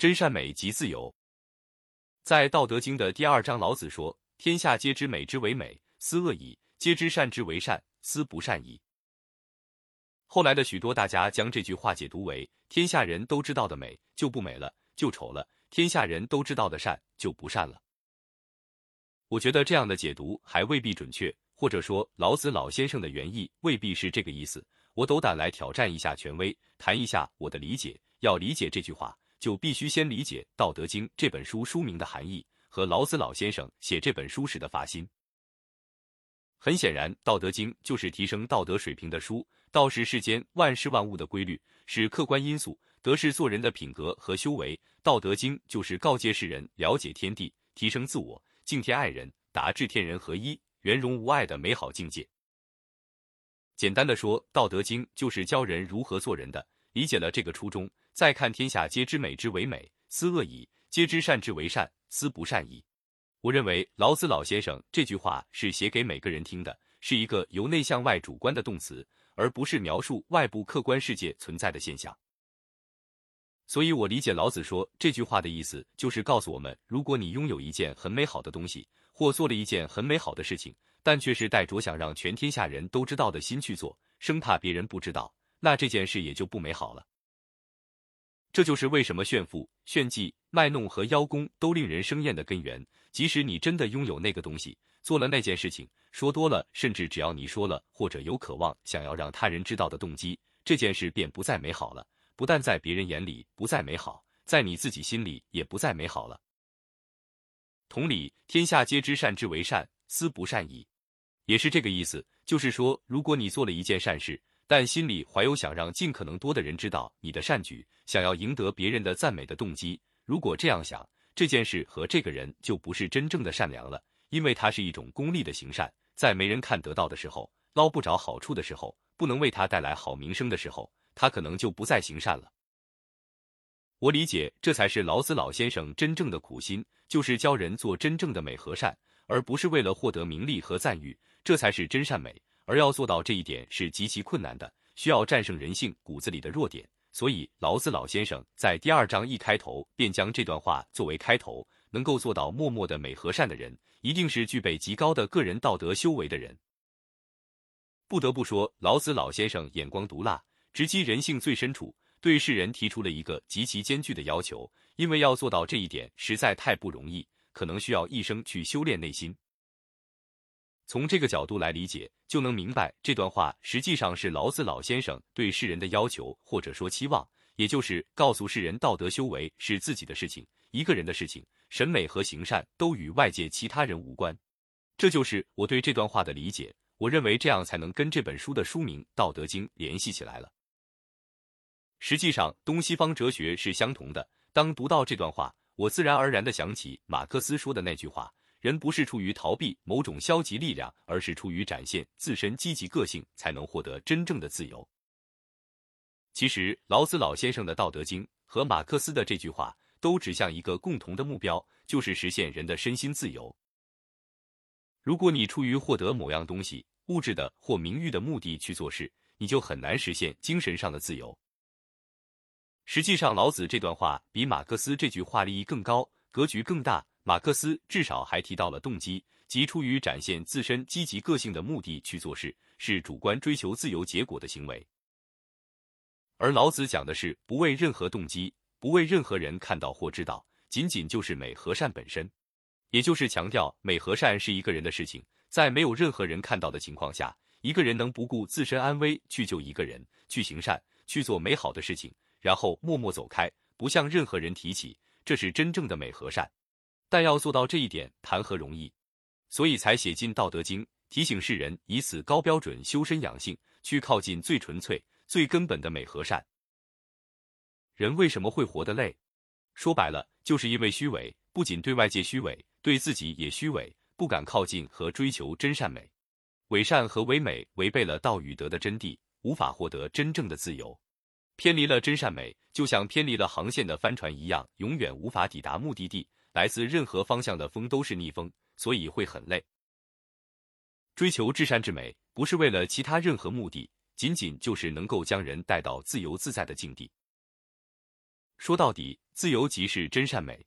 真善美即自由。在《道德经》的第二章，老子说：“天下皆知美之为美，斯恶已；皆知善之为善，斯不善已。”后来的许多大家将这句话解读为：天下人都知道的美就不美了，就丑了；天下人都知道的善就不善了。我觉得这样的解读还未必准确，或者说老子老先生的原意未必是这个意思。我斗胆来挑战一下权威，谈一下我的理解。要理解这句话。就必须先理解《道德经》这本书书名的含义和老子老先生写这本书时的发心。很显然，《道德经》就是提升道德水平的书。道是世间万事万物的规律，是客观因素；德是做人的品格和修为。《道德经》就是告诫世人了解天地、提升自我、敬天爱人、达至天人合一、圆融无碍的美好境界。简单的说，《道德经》就是教人如何做人的。理解了这个初衷。再看天下皆知美之为美，斯恶已；皆知善之为善，斯不善已。我认为老子老先生这句话是写给每个人听的，是一个由内向外主观的动词，而不是描述外部客观世界存在的现象。所以我理解老子说这句话的意思，就是告诉我们：如果你拥有一件很美好的东西，或做了一件很美好的事情，但却是带着想让全天下人都知道的心去做，生怕别人不知道，那这件事也就不美好了。这就是为什么炫富、炫技、卖弄和邀功都令人生厌的根源。即使你真的拥有那个东西，做了那件事情，说多了，甚至只要你说了，或者有渴望想要让他人知道的动机，这件事便不再美好了。不但在别人眼里不再美好，在你自己心里也不再美好了。同理，天下皆知善之为善，斯不善已，也是这个意思。就是说，如果你做了一件善事，但心里怀有想让尽可能多的人知道你的善举，想要赢得别人的赞美的动机。如果这样想，这件事和这个人就不是真正的善良了，因为它是一种功利的行善，在没人看得到的时候，捞不着好处的时候，不能为他带来好名声的时候，他可能就不再行善了。我理解，这才是老子老先生真正的苦心，就是教人做真正的美和善，而不是为了获得名利和赞誉，这才是真善美。而要做到这一点是极其困难的，需要战胜人性骨子里的弱点。所以，老子老先生在第二章一开头便将这段话作为开头。能够做到默默的美和善的人，一定是具备极高的个人道德修为的人。不得不说，老子老先生眼光毒辣，直击人性最深处，对世人提出了一个极其艰巨的要求。因为要做到这一点，实在太不容易，可能需要一生去修炼内心。从这个角度来理解，就能明白这段话实际上是老子老先生对世人的要求，或者说期望，也就是告诉世人，道德修为是自己的事情，一个人的事情，审美和行善都与外界其他人无关。这就是我对这段话的理解。我认为这样才能跟这本书的书名《道德经》联系起来了。实际上，东西方哲学是相同的。当读到这段话，我自然而然的想起马克思说的那句话。人不是出于逃避某种消极力量，而是出于展现自身积极个性，才能获得真正的自由。其实，老子老先生的《道德经》和马克思的这句话都指向一个共同的目标，就是实现人的身心自由。如果你出于获得某样东西、物质的或名誉的目的去做事，你就很难实现精神上的自由。实际上，老子这段话比马克思这句话利益更高，格局更大。马克思至少还提到了动机，即出于展现自身积极个性的目的去做事，是主观追求自由结果的行为。而老子讲的是不为任何动机，不为任何人看到或知道，仅仅就是美和善本身，也就是强调美和善是一个人的事情，在没有任何人看到的情况下，一个人能不顾自身安危去救一个人，去行善，去做美好的事情，然后默默走开，不向任何人提起，这是真正的美和善。但要做到这一点，谈何容易？所以才写进《道德经》，提醒世人以此高标准修身养性，去靠近最纯粹、最根本的美和善。人为什么会活得累？说白了，就是因为虚伪，不仅对外界虚伪，对自己也虚伪，不敢靠近和追求真善美。伪善和伪美违背了道与德的真谛，无法获得真正的自由。偏离了真善美，就像偏离了航线的帆船一样，永远无法抵达目的地。来自任何方向的风都是逆风，所以会很累。追求至善至美，不是为了其他任何目的，仅仅就是能够将人带到自由自在的境地。说到底，自由即是真善美。